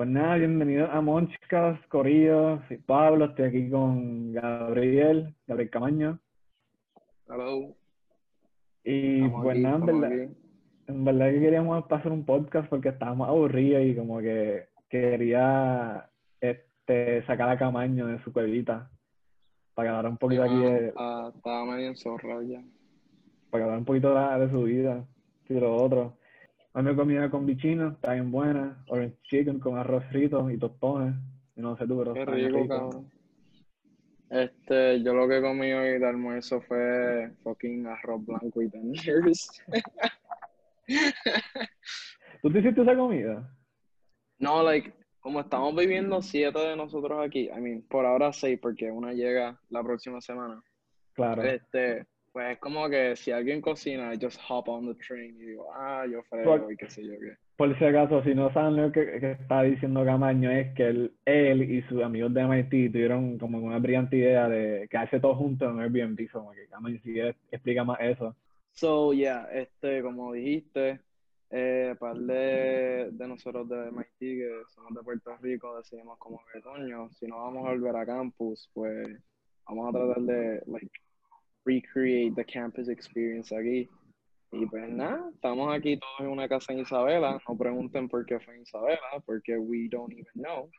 Pues nada, bienvenido a Monchcas, Corillo, soy Pablo, estoy aquí con Gabriel, Gabriel Camaño. Hello. Y Estamos pues aquí, nada, en verdad, aquí. en verdad que queríamos pasar un podcast porque estábamos aburridos y como que quería este, sacar a Camaño de su cuevita para que hablara un poquito aquí Mano, de, estaba, estaba medio enzorrado ya. para que hablara un poquito de, la- de su vida y de lo otro. Hoy me comida con bichino, está bien buena, orange chicken con arroz frito y tostones. Y no sé tú, pero Qué está rico, rico. cabrón. Este, yo lo que comí hoy de almuerzo fue fucking arroz blanco y tenders. ¿Tú te hiciste esa comida? No, like, como estamos viviendo siete de nosotros aquí, I mean, por ahora seis, porque una llega la próxima semana. Claro. Este, pues es como que si alguien cocina, just hop on the train y digo, ah, yo frego y qué sé yo qué. Por si acaso, si no saben lo que, que está diciendo Camaño, es que él, él y sus amigos de MIT tuvieron como una brillante idea de quedarse todos juntos en Airbnb. Como que Camaño, si quieres, explica más eso. So, yeah, este, como dijiste, eh, par de, de nosotros de MIT que somos de Puerto Rico decidimos como que, coño, si no vamos a volver a campus, pues vamos a tratar de, like, recreate the campus experience aquí. Y pues nada, estamos aquí todos en una casa en Isabela. No pregunten por qué fue en Isabela, porque we don't even know.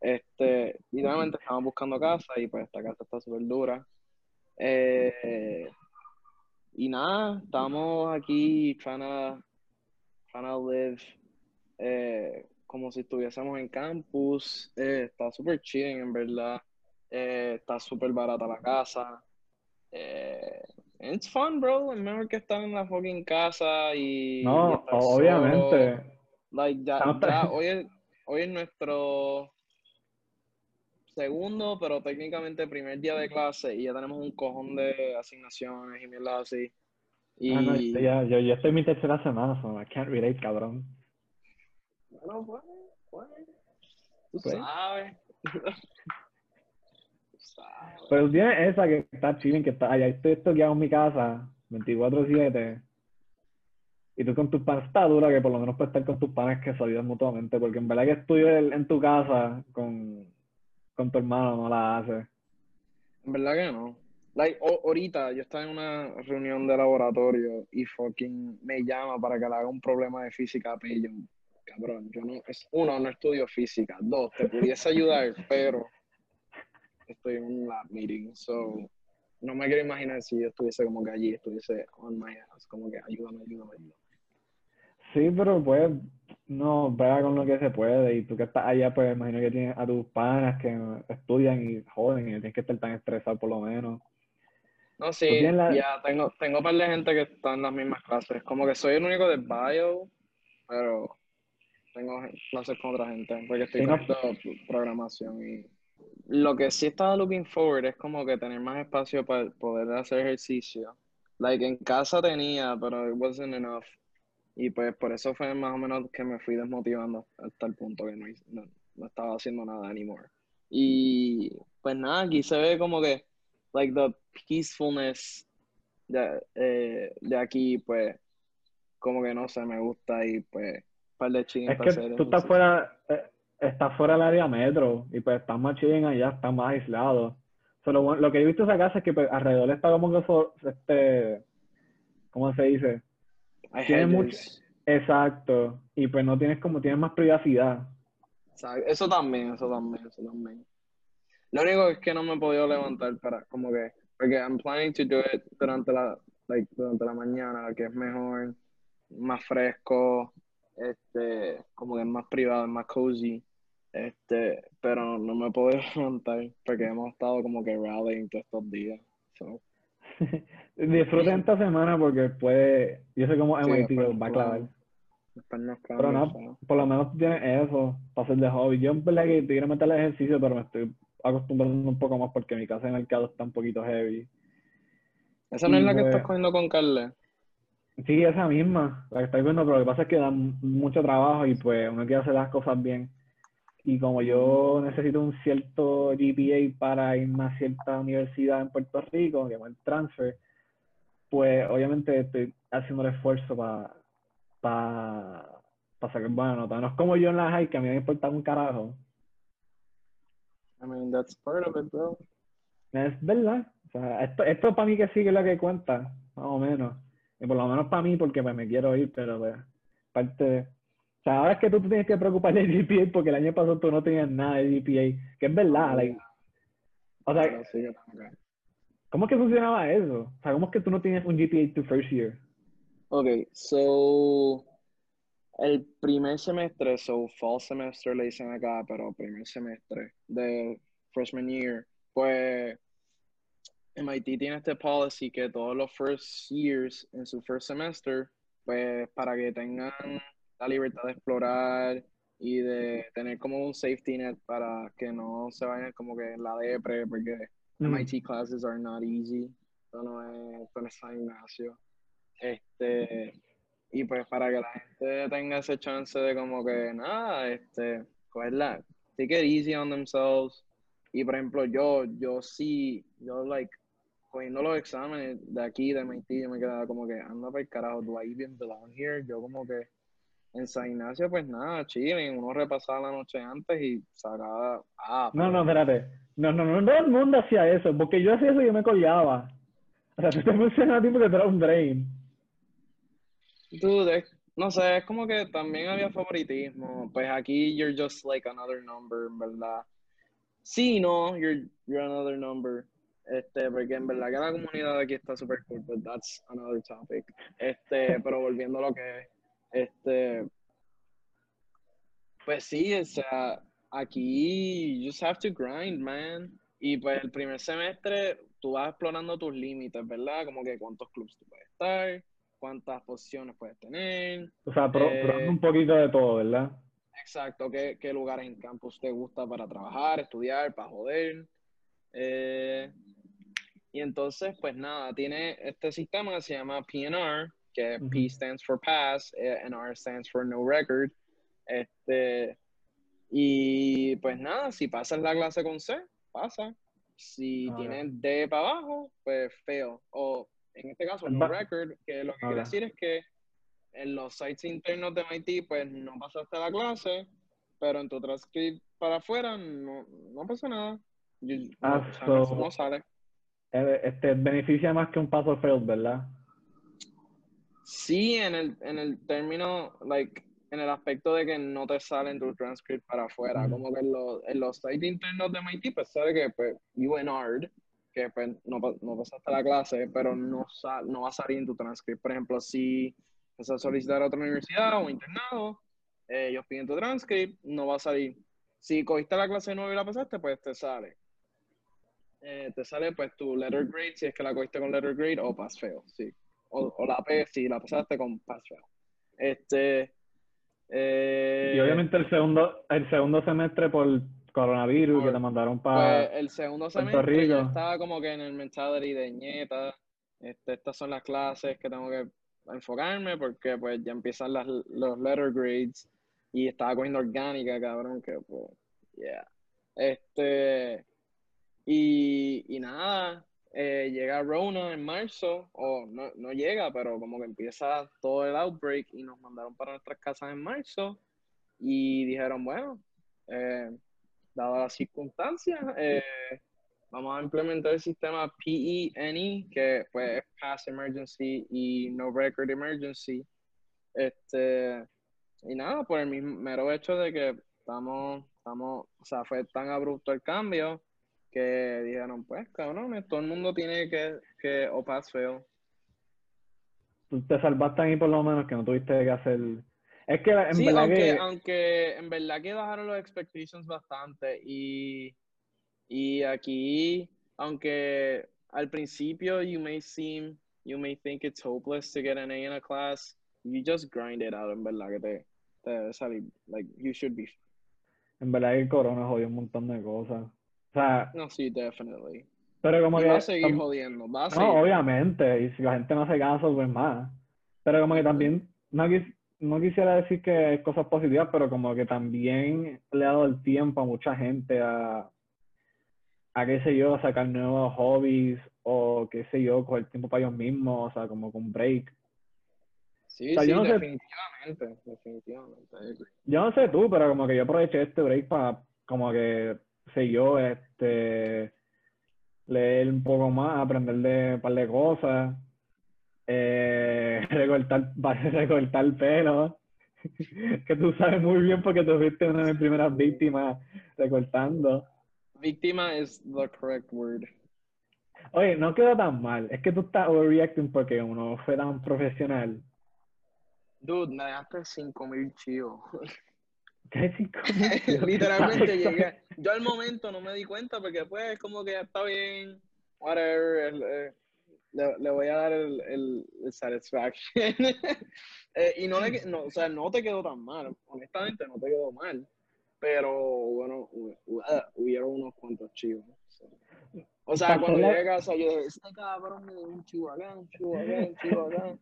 Este, literalmente estamos buscando casa y pues esta casa está súper dura. Eh, y nada, estamos aquí trying to, trying to live eh, como si estuviésemos en campus. Eh, está súper chilling, en verdad. Está súper barata la casa. Eh, it's fun, bro. Es mejor que estar en la fucking casa y, y No, obviamente. solo. Like, ya, hoy, es, hoy es nuestro segundo, pero técnicamente primer día de clase y ya tenemos un cojón de asignaciones y mierda así. Y Ah, no, este ya, yo, yo estoy en mi tercera semana, so I can't relate, cabrón. bueno, pues, pues, tú Pues. sabes. Pero tú tienes esa que está chilling, que está allá. Estoy estoqueado en mi casa, 24-7. Y tú con tus panas está dura, que por lo menos puedes estar con tus panas que se mutuamente. Porque en verdad que estudiar en tu casa con, con tu hermano no la hace. En verdad que no. Like, o- ahorita yo estaba en una reunión de laboratorio y fucking me llama para que le haga un problema de física a. Cabrón, yo no, es, uno, no estudio física. Dos, te pudiese ayudar, pero estoy en un lab meeting, so no me quiero imaginar si yo estuviese como que allí, estuviese on my ass, como que ayúdame, ayúdame, ayúdame. Sí, pero pues no, vea con lo que se puede. Y tú que estás allá, pues imagino que tienes a tus panas que estudian y joden y tienes que estar tan estresado por lo menos. No, sí, la- ya tengo, tengo un par de gente que está en las mismas clases. Como que soy el único de bio, pero tengo clases con otra gente, porque estoy Sí, no- haciendo programación y lo que sí estaba looking forward es como que tener más espacio para poder hacer ejercicio. Like en casa tenía, pero it wasn't enough. Y pues por eso fue más o menos que me fui desmotivando hasta el punto que no, no, no estaba haciendo nada anymore. Y pues nada, aquí se ve como que like the peacefulness de, eh, de aquí, pues, como que no sé, me gusta y pues, un par de chingos Es que tú estás fuera, eh, estás fuera del área metro y pues estás más chilling allá, estás más aislado. So, lo, lo que he visto de esa casa es que pues, alrededor está como que este, ¿cómo se dice? tiene mucho- Exacto. Y pues no tienes como, tienes más privacidad. Eso también, eso también, eso también. Lo único es que no me he podido levantar para, como que, porque I'm planning to do it durante la, like, durante la mañana, que es mejor, más fresco, este, como que es más privado, es más cozy, este, pero no, me podido levantar porque hemos estado como que rallying todos estos días. So, Disfruten esta semana porque después, yo sé cómo MIT va a clavar. Pero no, por lo menos tienes eso para hacer de hobby. Yo en verdad que te quiero meter al ejercicio, pero me estoy acostumbrando un poco más porque mi casa de mercado está un poquito heavy. Esa no es la que pues- estás cogiendo con Carle. Sí, esa misma, la que estoy viendo, pero lo que pasa es que da mucho trabajo y pues uno quiere hacer las cosas bien. Y como yo necesito un cierto GPA para irme a cierta universidad en Puerto Rico, que el transfer, pues obviamente estoy haciendo el esfuerzo para para sacar buena nota. No es como yo en la high, que a mí me importa un carajo. I mean, that's part of it, bro. Es verdad. O sea, esto, esto para mí que sí que es lo que cuenta, más o menos. Y por lo menos para mí, porque pues, me quiero ir, pero pues, parte sea, ahora es que tú tienes que preocupar del GPA porque el año pasado tú no tenías nada de GPA, que es verdad. like, o sea. ¿cómo es que funcionaba eso? O sea, ¿cómo es que tú no tienes un GPA tu first year? Ok, so el primer semestre, so fall semester le dicen acá, pero primer semestre de freshman year, pues MIT tiene este policy que todos los first years en su first semester, pues para que tengan la libertad de explorar y de tener como un safety net para que no se vayan como que en la depre, porque Mm. MIT classes are not easy, esto no es, esto no es San Ignacio. Este, y pues para que la gente tenga ese chance de como que nada, este, cogerla, take it easy on themselves. Y por ejemplo, yo, yo sí, yo like, cogiendo los exámenes de aquí, de MIT, yo me quedaba como que, anda para el carajo, do I even belong here? Yo como que en San Ignacio, pues nada, chilling, uno repasaba la noche antes y sacaba, ah, No, no, espérate. No, no, no, todo el mundo hacía eso, porque yo hacía eso y yo me colgaba. O sea, tú te funcionaba a ti porque tú eras un drain. Dude, es- no sé, es como que también había favoritismo. Pues aquí you're just like another number, en verdad. Sí, no, you're, you're another number. Este, porque en verdad que la comunidad de aquí está super cool, but that's another topic. Este, pero volviendo a lo que es, este, pues sí, o sea, aquí you just have to grind, man. Y pues el primer semestre tú vas explorando tus límites, ¿verdad? Como que cuántos clubs tú puedes estar, cuántas posiciones puedes tener, O sea, pro- Eh, probando un poquito de todo, ¿verdad? exacto, qué, qué lugares en campus te gusta para trabajar, estudiar, para joder. Eh, y entonces, pues nada, tiene este sistema que se llama PNR, que. P stands for pass, eh, and R stands for no record. Este, y pues nada, si pasas la clase con C, pasa. Si Ah, tienes D para abajo, pues fail. O en este caso, no record, que lo que quiere Ok. decir es que en los sites internos de MIT, pues no pasaste la clase, pero en tu transcript para afuera no, no pasa nada. You- Ah, so- no sale. Eh, Este, beneficia más que un paso failed, ¿verdad? Sí, en el, en el término, like, en el aspecto de que no te sale en tu transcript para afuera, como que en los, en los sites internos de MIT, pues sabe que pues, UNR, que pues no, pa- no pasaste la clase, pero no, sa- no va a salir en tu transcript. Por ejemplo, si vas a solicitar a otra universidad o internado, eh, ellos piden tu transcript, no va a salir. Si cogiste la clase nueva y la pasaste, pues te sale. Eh, te sale pues tu letter grade, si es que la cogiste con letter grade, o pass fail, sí. O, o la P, si la pasaste con pass fail. Este. eh, Y obviamente el segundo, el segundo semestre por coronavirus, Por- que te mandaron Pues para... el segundo semestre Rico. estaba como que en el mentality de ñeta. Este, estas son las clases que tengo que enfocarme porque pues ya empiezan las, los letter grades y estaba cogiendo orgánica, cabrón, que pues, yeah. Este, y, y nada, eh, llega Rona en marzo, o no, no llega, pero como que empieza todo el outbreak y nos mandaron para nuestras casas en marzo y dijeron, bueno, eh, dadas las circunstancias, eh, vamos a implementar el sistema PENE, que pues es Pass Emergency y No Record Emergency. Este, y nada, por el mismo mero hecho de que estamos, estamos, o sea, fue tan abrupto el cambio que dijeron, pues cabrones, todo el mundo tiene que, que o pass fail. Tú te salvaste ahí por lo menos que no tuviste que hacer... Es que en Sí, verdad aunque, que... aunque en verdad que bajaron los expectations bastante y, y aquí, aunque al principio you may seem, you may think it's hopeless to get an A in a class, you just grind it out, en verdad que te, te debe salir, like, you should be, En verdad que el corona jodió un montón de cosas. O sea, no, sí, definitely. pero como Y que... va a seguir jodiendo, va a No, seguir. obviamente, y si la gente no hace caso, pues más. Pero como que también, no, quis- no quisiera decir que hay cosas positivas, pero como que también le ha dado el tiempo a mucha gente a, a qué sé yo, a sacar nuevos hobbies o qué sé yo, coger tiempo para ellos mismos, o sea, como con break. Sí, O sea, sí, yo no sé- definitivamente, definitivamente. Yo no sé tú, pero como que yo aproveché este break para, como que, sé yo, este, leer un poco más, aprender de un par de cosas, eh, recortar, recortar el pelo, que tú sabes muy bien porque tú fuiste una de mis primeras víctimas recortando. Víctima is the correct word. Oye, no quedó tan mal, es que tú estás overreacting porque uno fue tan profesional. Dude, me dejaste 5000 chivos. Literalmente llegué. Yo al momento no me di cuenta porque pues como que ya está bien, whatever, el- eh, le, le voy a dar el, el, el satisfaction. Eh, y no le, no, o sea, no te quedó tan mal, honestamente no te quedó mal, pero bueno, ah, hubieron unos cuantos chivos. O sea, cuando llegué a casa yo dije, este cabrón me dio un chivo acá, un chivo acá, un chivo acá.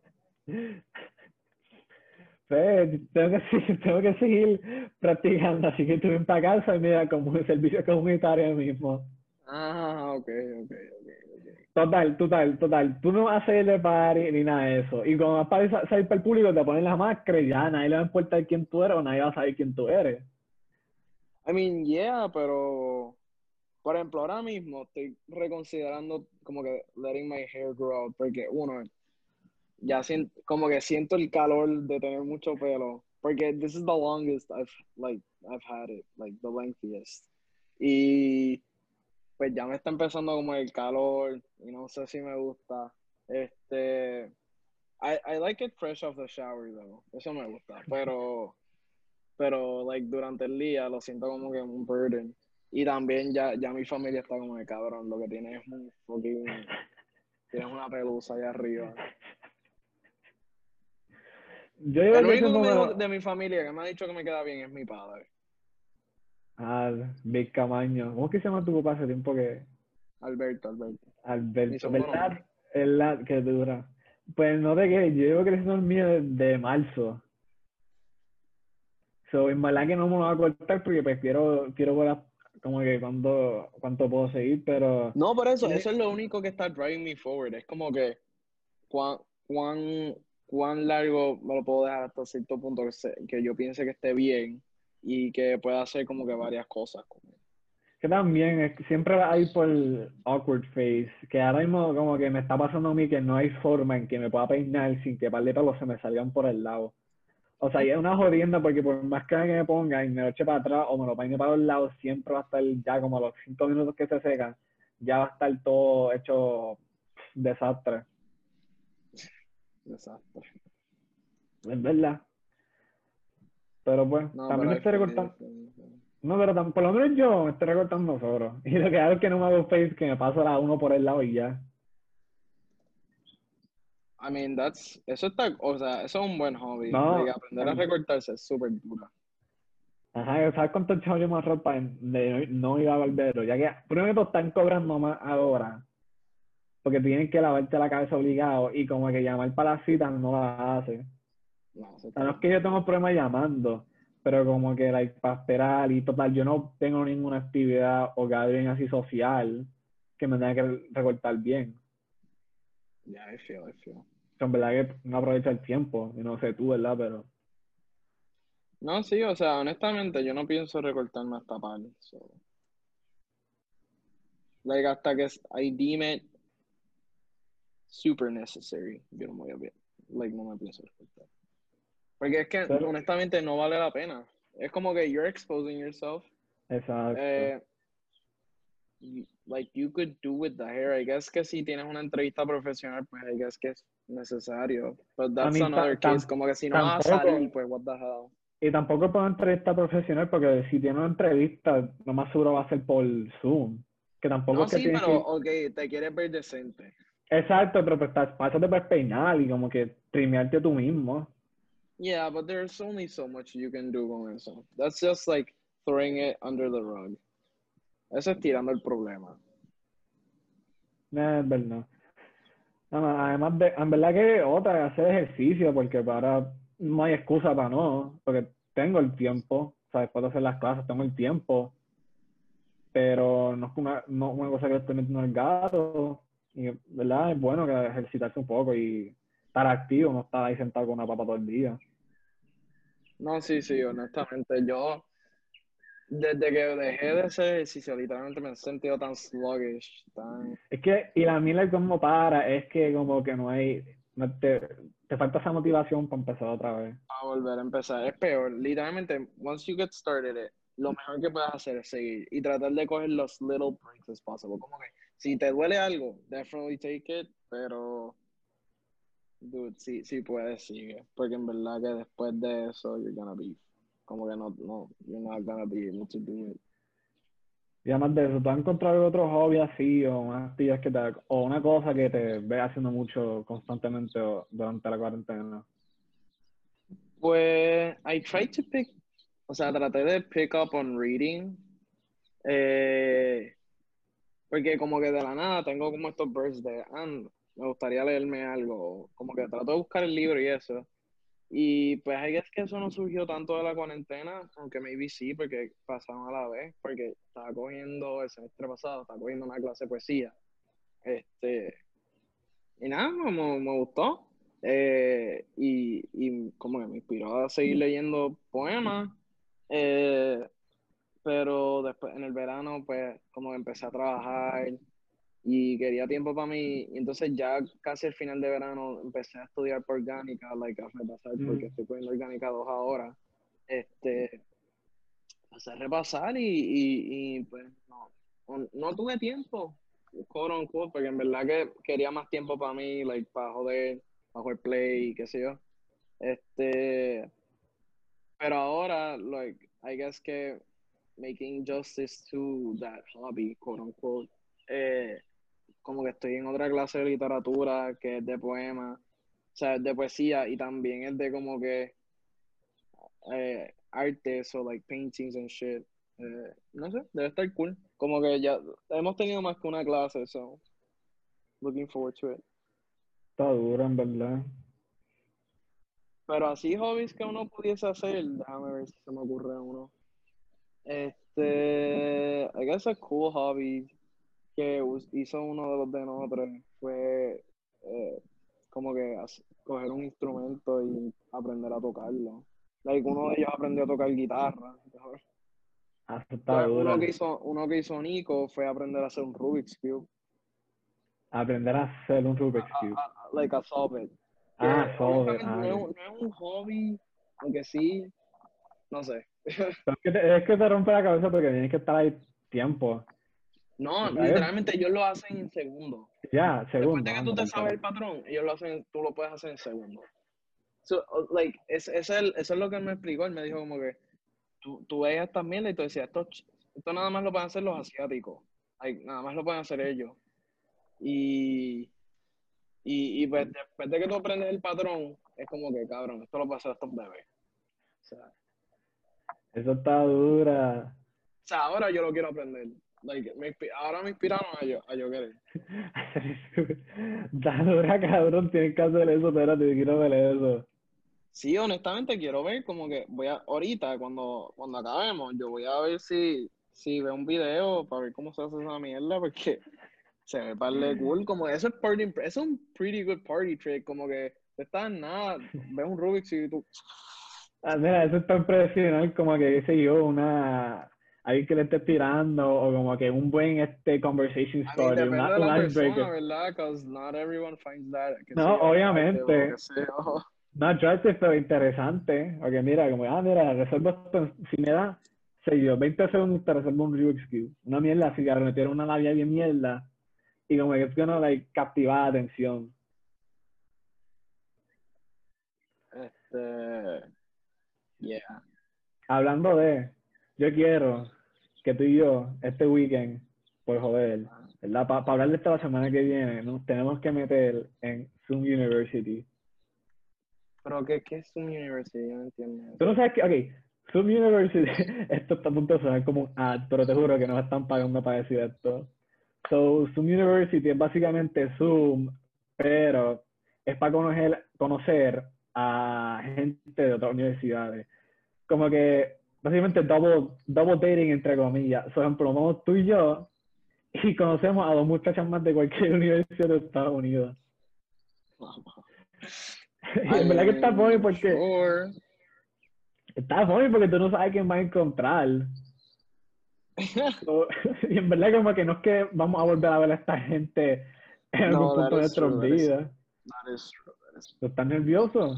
Pues, tengo que, seguir- tengo que seguir practicando, así que tuve para casa y mira, como un servicio comunitario mismo. Ah, ok, ok, ok. Total, total, total. Tú no vas a hacer de party ni nada de eso. Y cuando vas para sa- salir para el público, te ponen la máscara y ya nadie le va a importar quién tú eres o nadie va a saber quién tú eres. I mean, yeah, pero por ejemplo, ahora mismo estoy reconsiderando como que letting my hair grow out, porque uno, ya siento, como que siento el calor de tener mucho pelo, porque this is the longest I've like I've had it, like the lengthiest. Y pues ya me está empezando como el calor y no sé si me gusta. Este I, I like it fresh off the shower though. Eso me gusta, pero pero like durante el día lo siento como que un burden. Y también ya, ya mi familia está como de cabrón, lo que tiene es un fucking tienes una pelusa allá arriba. Yo El único ese que me dijo número- de mi familia que me ha dicho que me queda bien es mi padre, Ah, Big Camaño. ¿Cómo es que se llama tu papá hace tiempo que... Alberto, Alberto. Alberto, ¿verdad? Es la que dura. Pues no te quedes, yo llevo creciendo el mío desde marzo. So, en verdad que no me lo voy a cortar porque pues quiero, quiero ver a- como que cuánto, cuánto puedo seguir, pero No, por eso, eso es lo único que está driving me forward. Es como que cuán, cuán, cuán largo me lo puedo dejar hasta cierto punto que, se- que yo piense que esté bien y que pueda hacer como que varias cosas. que también es que siempre ir por awkward face, que ahora mismo como que me está pasando a mí que no hay forma en que me pueda peinar sin que par de pelos se me salgan por el lado. O sea, y es una jodienda porque por más que me ponga y me lo eche para atrás o me lo peine para los lados, siempre va a estar ya como a los cinco minutos que se secan, ya va a estar todo hecho desastre. Exacto. Es verdad. Pero pues, No, también me estoy recortando. No, pero tam- por lo menos yo me estoy recortando solo. Y lo que hago es que no me hago face, que me paso la uno por el lado y ya. I mean, that's, eso está, o sea, eso es un buen hobby. No, Like, aprender a recortarse es súper dura. Ajá, ¿sabes cuánto chavo yo me para de no ir a barbero? Ya que primero están cobrando más ahora. Porque tienen que lavarte la cabeza obligado y como que llamar para las citas no la hace. No, O sea, no es que yo tengo problemas llamando, pero como que like, para esperar y total, yo no tengo ninguna actividad o gathering así social que me tenga que recortar bien. Yeah, I feel, I feel. O sea, en verdad que no aprovecha el tiempo, y no sé tú, ¿verdad? Pero No, sí, o sea, honestamente, yo no pienso recortarme hasta par. So. Like, hasta que I deem it super necessary, yo no me voy a ver. Like, no me pienso recortar. Porque es que, Pero- honestamente, no vale la pena. Es como que you're exposing yourself. exacto. Eh, you- like, you could do with the hair. I guess que si tienes una entrevista profesional, pues I guess que es necesario. But that's mí ta- another case. Como que si no vas a salir, pues what the hell. Y tampoco puedo entrevista profesional porque si tiene una entrevista, lo más seguro va a ser por Zoom. Que tampoco No, es que sí, pero, que- ok, te quieres ver decente. Exacto, pero pues estás- para peinar y como que trimearte tú mismo. Yeah, but there's only so much you can do con eso. That's just like throwing it under the rug. Eso es tirando el problema. Eh, Es verdad. No, no, además, de, en verdad que otra, hacer ejercicio, porque para no hay excusa para no, porque tengo el tiempo, o sea, después de hacer las clases tengo el tiempo, pero no es una, no una cosa que estoy metiendo en el gato, y verdad es bueno que ejercitarse un poco y estar activo, no estar ahí sentado con una papa todo el día. No, sí, sí, honestamente, yo desde que dejé de hacer ejercicio, literalmente me he sentido tan sluggish, tan... Es que, y la Miller como para, es que como que no hay, no te, te falta esa motivación para empezar otra vez. A volver a empezar, es peor, literalmente, once you get started, it, lo mejor que puedes hacer es seguir y tratar de coger los little breaks as possible, como que si te duele algo, definitely take it, pero dude, sí, sí puedes, sigue. Porque en verdad que después de eso, you're gonna be, como que no, no, you're not gonna be able to do it. Y además de eso, ¿tú has encontrado otro hobby así o unas actividades que te, o una cosa que te ves haciendo mucho constantemente durante la cuarentena? Pues, I tried to pick, o sea, traté de pick up on reading, eh, porque como que de la nada tengo como estos bursts de, ah, me gustaría leerme algo, como que trato de buscar el libro y eso. Y pues hay es que eso no surgió tanto de la cuarentena, aunque maybe sí, porque pasaron a la vez, porque estaba cogiendo el semestre pasado, estaba cogiendo una clase de poesía. Este, y nada, me, me gustó. Eh, y, y, como que me inspiró a seguir leyendo poemas. Eh, pero después en el verano, pues como empecé a trabajar y quería tiempo para mí. Y entonces ya casi al final de verano empecé a estudiar por orgánica, like a repasar, porque estoy poniendo orgánica dos ahora. Este, empecé a repasar y, y, pues no, no tuve tiempo, quote unquote, porque en verdad que quería más tiempo para mí, like para joder, para jugar play, qué sé yo. Este, pero ahora, like, I guess que making justice to that hobby, quote unquote, eh, como que estoy en otra clase de literatura que es de poema, o sea, de poesía y también es de como que eh, arte, o like paintings and shit. Eh, no sé, debe estar cool. Como que ya hemos tenido más que una clase, so looking forward to it. Está duro, en verdad. Pero así hobbies que uno pudiese hacer, déjame ver si se me ocurre uno. Este, I guess a cool hobby que hizo uno de los de nosotros fue eh, como que coger un instrumento y aprender a tocarlo. Like, uno de ellos aprendió a tocar guitarra. Ah, uno, que hizo, uno que hizo Nico fue aprender a hacer un Rubik's Cube. Aprender a hacer un Rubik's Cube. like a solve it. Ah, solve it. No, no, es un hobby, aunque sí, no sé. Es, que te, es que te rompe la cabeza porque tienes que estar ahí tiempo. No, literalmente ellos lo hacen en segundo. Ya, segundo. Después de que tú te sabes el patrón, ellos lo hacen, tú lo puedes hacer en segundo. So, like, es, es el, eso es lo que él me explicó. Él me dijo como que tú, tú ves esta mierda y tú decías, esto, esto nada más lo pueden hacer los asiáticos. Like, nada más lo pueden hacer ellos. Y, y, y pues después de que tú aprendes el patrón, es como que, cabrón, esto lo puede hacer estos bebés. O sea, eso está dura. O sea, ahora yo lo quiero aprender. Like, me, ahora me inspiraron a yo, a yo querer. dura, cabrón, tienes que hacer eso, espérate, quiero ver eso. Sí, honestamente quiero ver como que voy a, ahorita cuando, cuando acabemos, yo voy a ver si, si veo un video para ver cómo se hace esa mierda, porque se ve par de cool, como eso es party, es un pretty good party trick, como que está en nada, ves un Rubik's y tú... Ah, mira, eso está impresionante, como que, qué sé yo, una alguien que le esté tirando o como que un buen este conversation story, I mean, una, un icebreaker. ¿verdad? Because not everyone finds that. No, obviamente. No, attractive, pero interesante. Porque mira, como, ah, mira, resuelvo esto, si me da, sé yo, 20 segundos te resuelvo un Rubik's Cube. Una mierda así, que metieron una labia bien mierda. Y como que es que no, like, captiva la atención. Este... Yeah. Hablando de, yo quiero que tú y yo, este weekend, por joder, ¿verdad? Para hablar de esta la semana que viene, nos tenemos que meter en Zoom University. ¿Pero qué, qué es Zoom University? Yo no entiendo. Tú no sabes que, ok, Zoom University, esto está a punto de sonar como un ad, pero te juro que no me están pagando para decir esto. So, Zoom University es básicamente Zoom, pero es para conocer, conocer a gente de otras universidades. Como que básicamente double, double dating entre comillas. Por ejemplo, vamos tú y yo y conocemos a dos muchachas más de cualquier universidad de Estados Unidos. en verdad que está funny porque. Sure. Está funny porque tú no sabes quién va a encontrar. So, y en verdad como que no es que vamos a volver a ver a esta gente en algún No, punto de nuestras vidas. That is true. That is ¿Tú estás nervioso?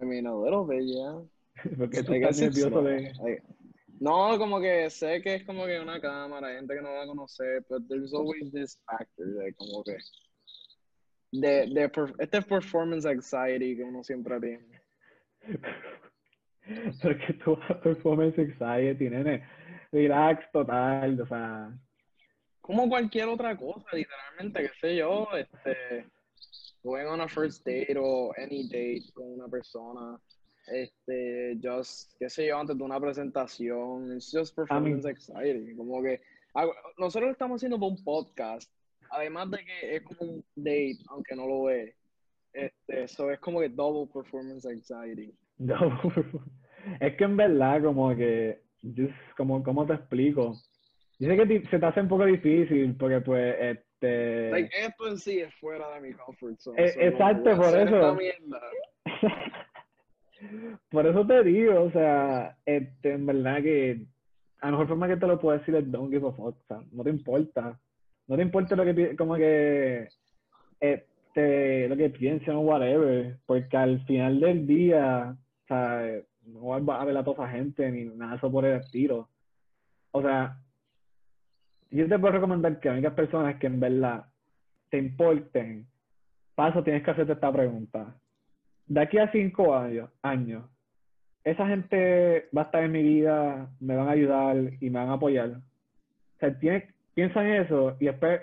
I mean, a little bit, yeah. Porque tú estás nervioso de... No, como que sé que es como que una cámara, gente que no va a conocer, but there's always this factor de como que de, de per- este performance anxiety que uno siempre tiene. Vas a performance anxiety, nene. Relax total, o sea... Como cualquier otra cosa, literalmente, qué sé yo, este, going on a first date o any date con una persona, este, just, qué sé yo, antes de una presentación, it's just performance anxiety, como que, ah, nosotros lo estamos haciendo por un podcast, además de que es como un date, aunque no lo es, este, eso es como que double performance anxiety. No, es que en verdad como que, just, como, ¿cómo te explico? Yo sé que se te hace un poco difícil porque pues, este... Like, esto en sí es fuera de mi comfort zone. Eh, so, exacto, por eso. Por eso te digo, o sea, este, en verdad que a la mejor forma que te lo puedo decir es don't give fuck, o sea, no te importa. No te importa lo que, como este, lo que piensen o whatever, porque al final del día, o sea, no vas a ver a toda esa gente ni nada eso por el estilo. O sea, yo te puedo recomendar que únicas personas que en verdad te importen, paso tienes que hacerte esta pregunta. De aquí a cinco años, años, esa gente va a estar en mi vida, me van a ayudar y me van a apoyar. O sea, tienes, piensa en eso y después,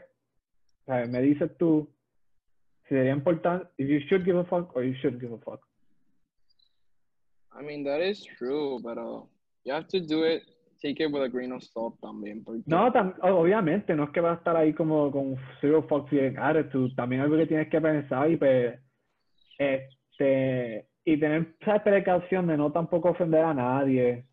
o sea, me dices tú si sería importante, if you should give a fuck or you should give a fuck. I mean, that is true, pero you have to do it, take it with a grain of salt también, porque No, tam- obviamente, no es que vas a estar ahí como con zero fuck feeling attitude, también algo que tienes que pensar y pues, este, y tener esa precaución de no tampoco ofender a nadie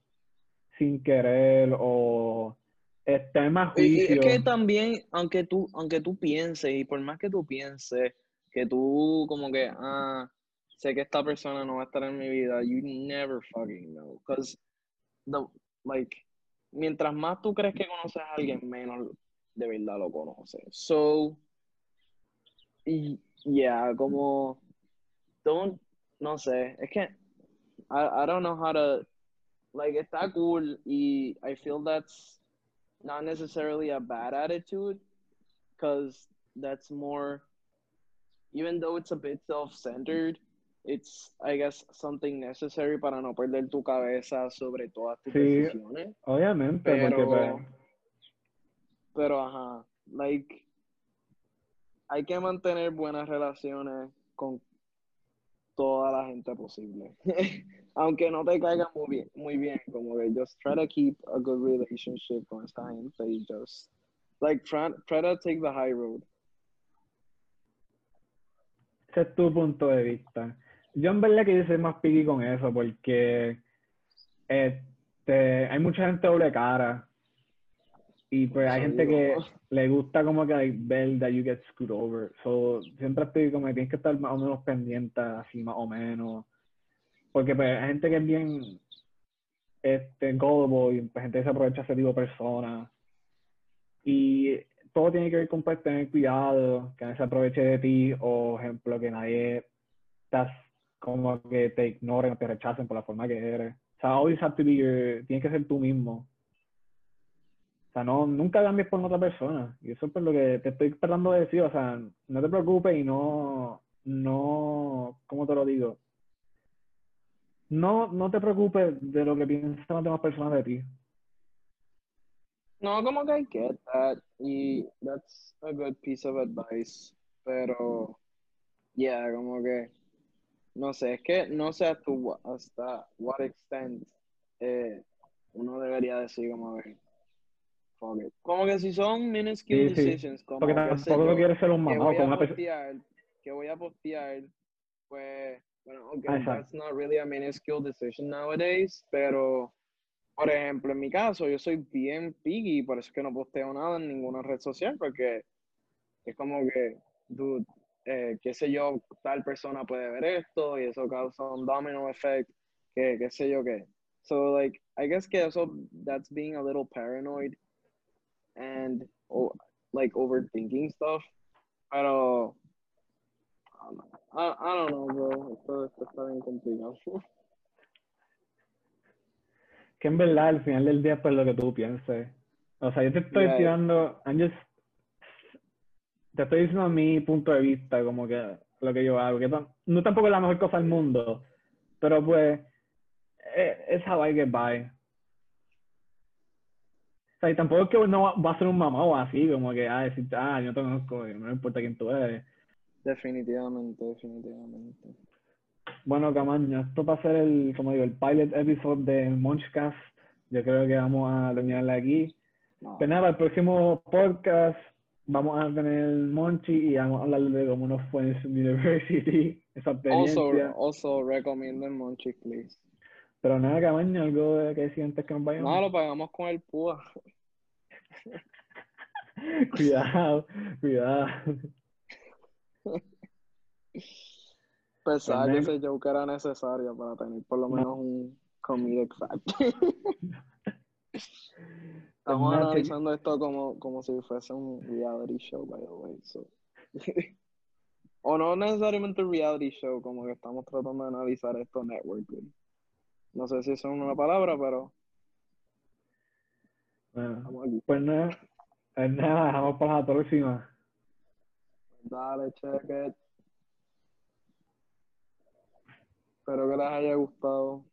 sin querer o tener más y juicio. es que también, aunque tú, aunque tú pienses, y por más que tú pienses, que tú como que, ah, sé que esta persona no va a estar en mi vida, you never fucking know. Because, the, like, mientras más tú crees que conoces a alguien, menos de verdad lo conoces. So, y, yeah, como, don't, no sé, es que, I, I don't know how to, like, está cool, y I feel that's not necessarily a bad attitude because that's more even though it's a bit self-centered it's i guess something necessary para no perder tu cabeza sobre todas tus Sí. decisiones Obviamente, porque pero pues, pero ajá like hay que mantener buenas relaciones con toda la gente posible. Aunque no te caiga muy bien, muy bien como que just try to keep a good relationship con esta gente y just like try, try to take the high road. Ese es tu punto de vista. Yo en verdad que yo soy más picky con eso porque este, hay mucha gente doble cara y pues hay gente que le gusta como que ver that you get screwed over. So, siempre estoy como que tienes que estar más o menos pendiente, así más o menos. Porque pues hay gente que es bien este, gullible y pues, gente que se aprovecha de ese tipo de personas. Y todo tiene que ver con pues, tener cuidado, que nadie se aproveche de ti o, ejemplo, que nadie estás como que te ignoren o te rechacen por la forma que eres. O sea, always have to be your, tienes que ser tú mismo. Sea, no, nunca cambies por otra persona. Y eso es por lo que te estoy tratando de decir. O sea, no te preocupes y no, no, ¿cómo te lo digo? No, no te preocupes de lo que piensan las demás personas de ti. no como que I get that y that's a good piece of advice pero yeah como que no sé es que no sé hasta, hasta what extent eh, uno debería decir como que fuck it. como que si son minuscule Sí, sí. decisions como Porque tampoco quieres ser un mamado con una persona. que voy a postear, pues, bueno, okay, Ajá. that's not really a minuscule decision nowadays, pero, por ejemplo, en mi caso, yo soy bien piggy, por eso es que no posteo nada en ninguna red social, porque es como que, dude, eh, qué sé yo, tal persona puede ver esto y eso causa un domino effect, que qué sé yo qué. So, like, I guess que eso, that's being a little paranoid and, oh, like, overthinking stuff. Pero, I, I don't know, bro. Esto, esto está bien complicado. Que en verdad, al final del día, pues lo que tú pienses. O sea, yo te estoy Yeah. tirando, I'm just- te estoy diciendo mi punto de vista, como que lo que yo hago, que no tampoco es la mejor cosa del mundo, pero pues, eh, es how I get by. O sea, y tampoco es que no va- a ser un mamado así, como que, ah, decir, ah, yo no te conozco, no me importa quién tú eres. Definitivamente, definitivamente. Bueno, Camaño, esto va a ser el, como digo, el pilot episode de Munchcast. Yo creo que vamos a terminarla aquí. No. Pues nada, el próximo podcast vamos a tener Monchi y vamos a hablar de cómo nos fue en su university, esa Also, experiencia. also recomienden Monchi, please. Pero nada, Camaño, algo de que decir antes que nos vayamos. No, lo pagamos con el púa. cuidado, cuidado. Pensaba que Pues, ese joke era necesario para tener por lo menos un comedic factor. Estamos nada, analizando esto como, como si fuese un reality show, by the way. so. o no necesariamente un reality show, como que estamos tratando de analizar esto networking. No sé si es una palabra, pero Bueno, pues nada, pues nada, dejamos para la próxima. Dale, check it. Espero que les haya gustado.